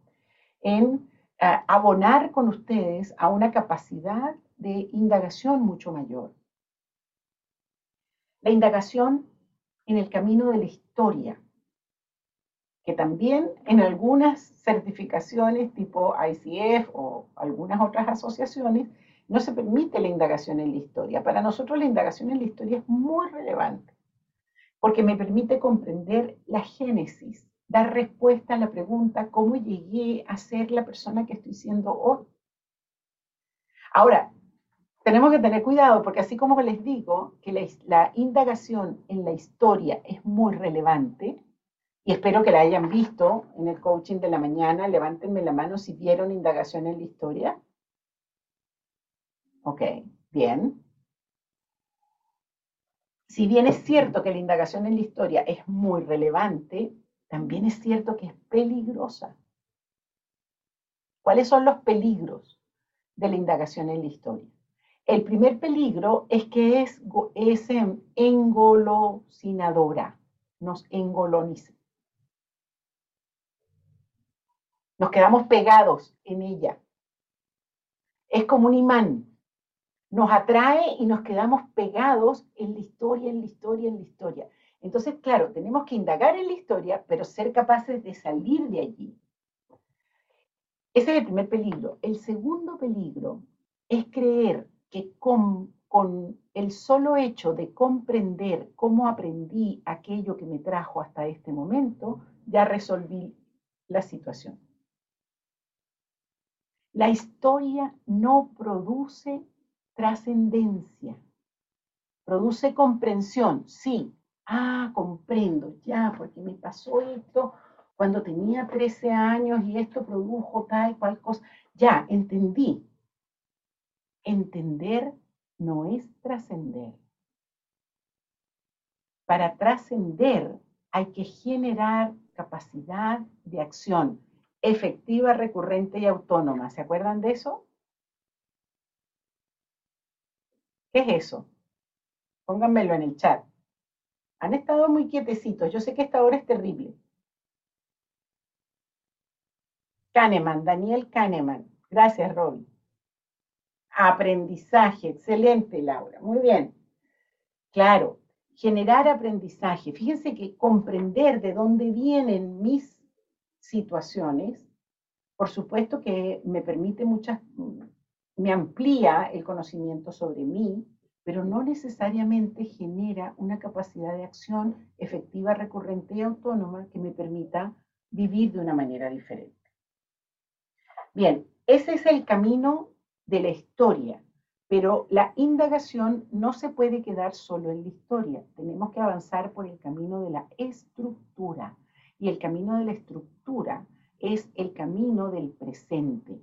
Speaker 2: en eh, abonar con ustedes a una capacidad de indagación mucho mayor. La indagación en el camino de la historia, que también en algunas certificaciones tipo ICF o algunas otras asociaciones no se permite la indagación en la historia. Para nosotros la indagación en la historia es muy relevante porque me permite comprender la génesis, dar respuesta a la pregunta cómo llegué a ser la persona que estoy siendo hoy. Ahora, tenemos que tener cuidado porque así como les digo que la, la, indagación en la historia es muy relevante, y espero que la hayan visto en el coaching de la mañana, levántenme la mano si vieron indagación en la historia. Ok, bien. Si bien es cierto que la indagación en la historia es muy relevante, también es cierto que es peligrosa. ¿Cuáles son los peligros de la indagación en la historia? El primer peligro es que es, es engolosinadora, nos engoloniza. Nos quedamos pegados en ella. Es como un imán nos atrae y nos quedamos pegados en la historia, en la historia, en la historia. Entonces, claro, tenemos que indagar en la historia, pero ser capaces de salir de allí. Ese es el primer peligro. El segundo peligro es creer que con, con el solo hecho de comprender cómo aprendí aquello que me trajo hasta este momento, ya resolví la situación. La historia no produce trascendencia. Produce comprensión, sí. Ah, comprendo, ya, porque me pasó esto cuando tenía 13 años y esto produjo tal cual cosa. Ya, entendí. Entender no es trascender. Para trascender hay que generar capacidad de acción efectiva, recurrente y autónoma. ¿Se acuerdan de eso? ¿Qué es eso? Pónganmelo en el chat. Han estado muy quietecitos. Yo sé que esta hora es terrible. Kahneman, Daniel Kahneman. Gracias, Robbie. Aprendizaje. Excelente, Laura. Muy bien. Claro, generar aprendizaje. Fíjense que comprender de dónde vienen mis situaciones, por supuesto que me permite muchas me amplía el conocimiento sobre mí, pero no necesariamente genera una capacidad de acción efectiva, recurrente y autónoma que me permita vivir de una manera diferente. Bien, ese es el camino de la historia, pero la indagación no se puede quedar solo en la historia. Tenemos que avanzar por el camino de la estructura. Y el camino de la estructura es el camino del presente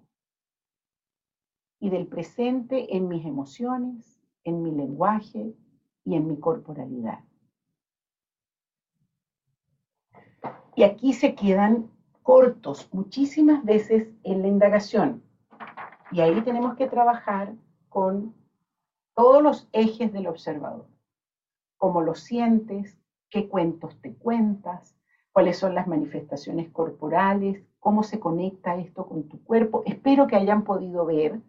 Speaker 2: y del presente en mis emociones, en mi lenguaje y en mi corporalidad. Y aquí se quedan cortos muchísimas veces en la indagación. Y ahí tenemos que trabajar con todos los ejes del observador. Cómo lo sientes, qué cuentos te cuentas, cuáles son las manifestaciones corporales, cómo se conecta esto con tu cuerpo. Espero que hayan podido ver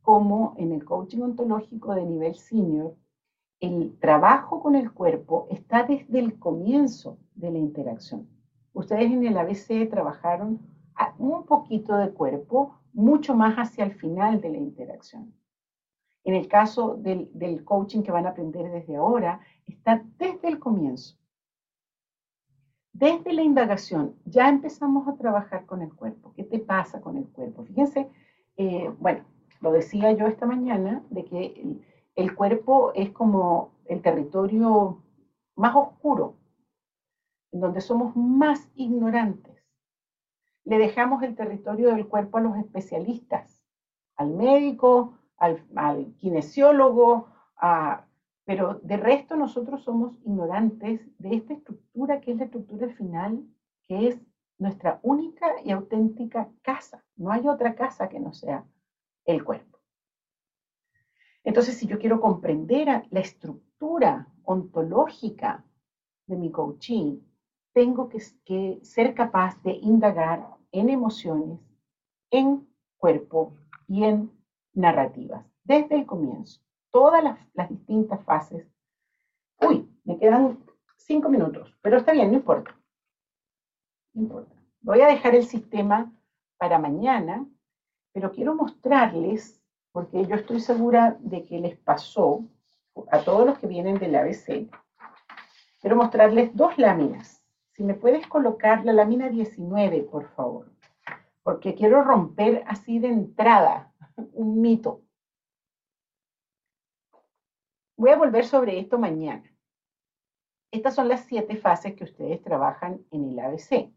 Speaker 2: como en el coaching ontológico de nivel senior, el trabajo con el cuerpo está desde el comienzo de la interacción. Ustedes en el ABC trabajaron un poquito de cuerpo, mucho más hacia el final de la interacción. En el caso del, del coaching que van a aprender desde ahora, está desde el comienzo. Desde la indagación ya empezamos a trabajar con el cuerpo. ¿Qué te pasa con el cuerpo? Fíjense, eh, bueno, lo decía yo esta mañana, de que el, cuerpo es como el territorio más oscuro, en donde somos más ignorantes. Le dejamos el territorio del cuerpo a los especialistas, al médico, al, kinesiólogo, pero de resto nosotros somos ignorantes de esta estructura que es la estructura final, que es nuestra única y auténtica casa. No hay otra casa que no sea el cuerpo. Entonces, si yo quiero comprender la estructura ontológica de mi coaching, tengo que, que ser capaz de indagar en emociones, en cuerpo y en narrativas, desde el comienzo. Todas las, distintas fases. Uy, me quedan cinco minutos, pero está bien, no importa. No importa. Voy a dejar el sistema para mañana, pero quiero mostrarles, porque yo estoy segura de que les pasó a todos los que vienen del ABC, quiero mostrarles dos láminas. Si me puedes colocar la lámina 19, por favor, porque quiero romper así de entrada un mito. Voy a volver sobre esto mañana. Estas son las siete fases que ustedes trabajan en el ABC.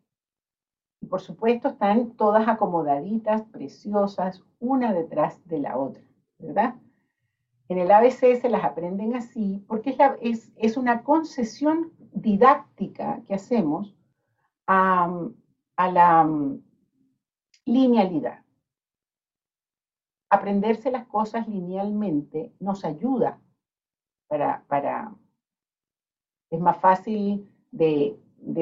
Speaker 2: Y por supuesto están todas acomodaditas, preciosas, una detrás de la otra, ¿verdad? En el ABC se las aprenden así porque es, una concesión didáctica que hacemos a, la linealidad. Aprenderse las cosas linealmente nos ayuda es más fácil de,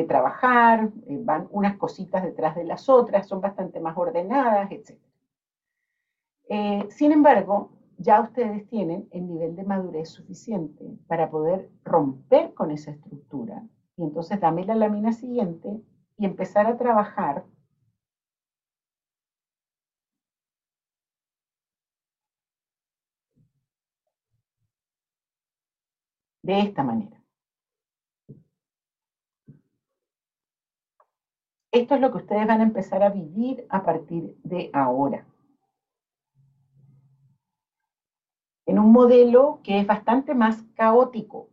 Speaker 2: trabajar, eh, van unas cositas detrás de las otras, son bastante más ordenadas, etc. Eh, sin embargo, ya ustedes tienen el nivel de madurez suficiente para poder romper con esa estructura y entonces dame la lámina siguiente y empezar a trabajar de esta manera. Esto es lo que ustedes van a empezar a vivir a partir de ahora. En un modelo que es bastante más caótico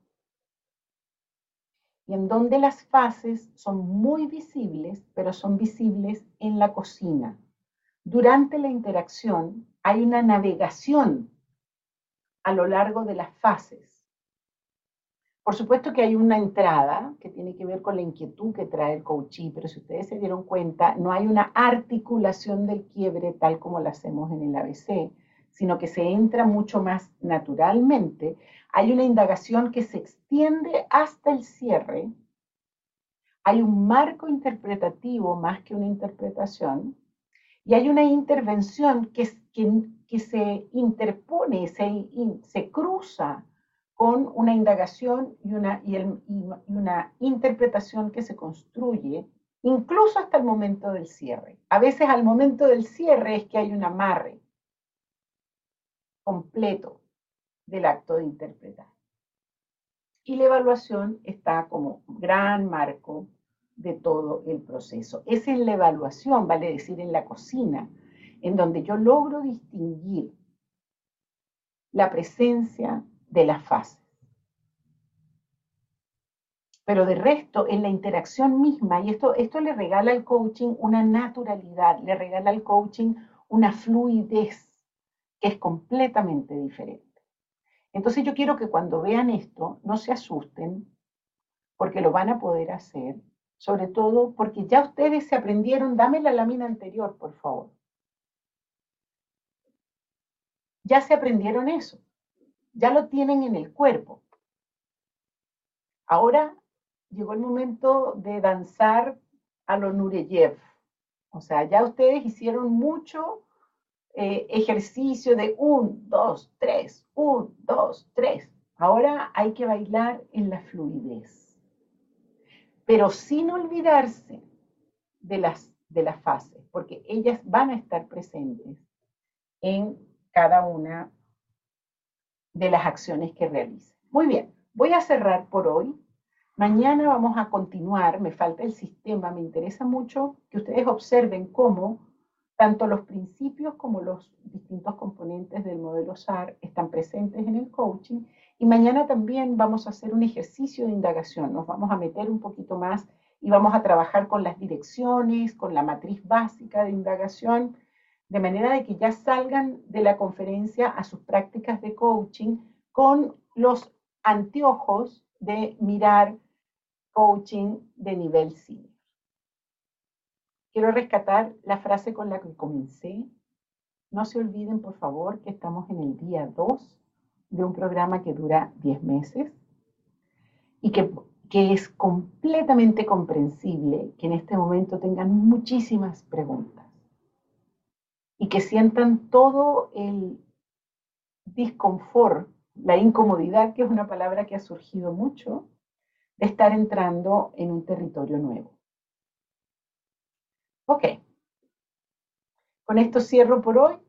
Speaker 2: y en donde las fases son muy visibles, pero son visibles en la cocina. Durante la interacción hay una navegación a lo largo de las fases por supuesto que hay una entrada que tiene que ver con la inquietud que trae el coaching, pero si ustedes se dieron cuenta, no hay una articulación del quiebre tal como la hacemos en el ABC, sino que se entra mucho más naturalmente. Hay una indagación que se extiende hasta el cierre. Hay un marco interpretativo más que una interpretación. Y hay una intervención que, se interpone, se cruza con una indagación y una, y, una interpretación que se construye incluso hasta el momento del cierre. A veces al momento del cierre es que hay un amarre completo del acto de interpretar. Y la evaluación está como gran marco de todo el proceso. Es en la evaluación, vale decir, en la cocina, en donde yo logro distinguir la presencia de las fases. Pero de resto, en la interacción misma, y esto, esto le regala al coaching una naturalidad, le regala al coaching una fluidez que es completamente diferente. Entonces yo quiero que cuando vean esto no se asusten porque lo van a poder hacer, sobre todo porque ya ustedes se aprendieron, dame la lámina anterior, por favor. Ya se aprendieron eso ya lo tienen en el cuerpo. Ahora llegó el momento de danzar a lo Nureyev. O sea, ya ustedes hicieron mucho eh, ejercicio de un, dos, tres, un, dos, tres. Ahora hay que bailar en la fluidez, pero sin olvidarse de las, de las fases, porque ellas van a estar presentes en cada una de las acciones que realice. Muy bien, voy a cerrar por hoy. Mañana vamos a continuar, me falta el sistema, me interesa mucho que ustedes observen cómo tanto los principios como los distintos componentes del modelo SAR están presentes en el coaching. Y mañana también vamos a hacer un ejercicio de indagación, nos vamos a meter un poquito más y vamos a trabajar con las direcciones, con la matriz básica de indagación de manera de que ya salgan de la conferencia a sus prácticas de coaching con los anteojos de mirar coaching de nivel senior. Quiero rescatar la frase con la que comencé. No se olviden, por favor, que estamos en el día 2 de un programa que dura 10 meses y que, que es completamente comprensible que en este momento tengan muchísimas preguntas y que sientan todo el disconfort, la incomodidad, que es una palabra que ha surgido mucho, de estar entrando en un territorio nuevo. Ok. Con esto cierro por hoy.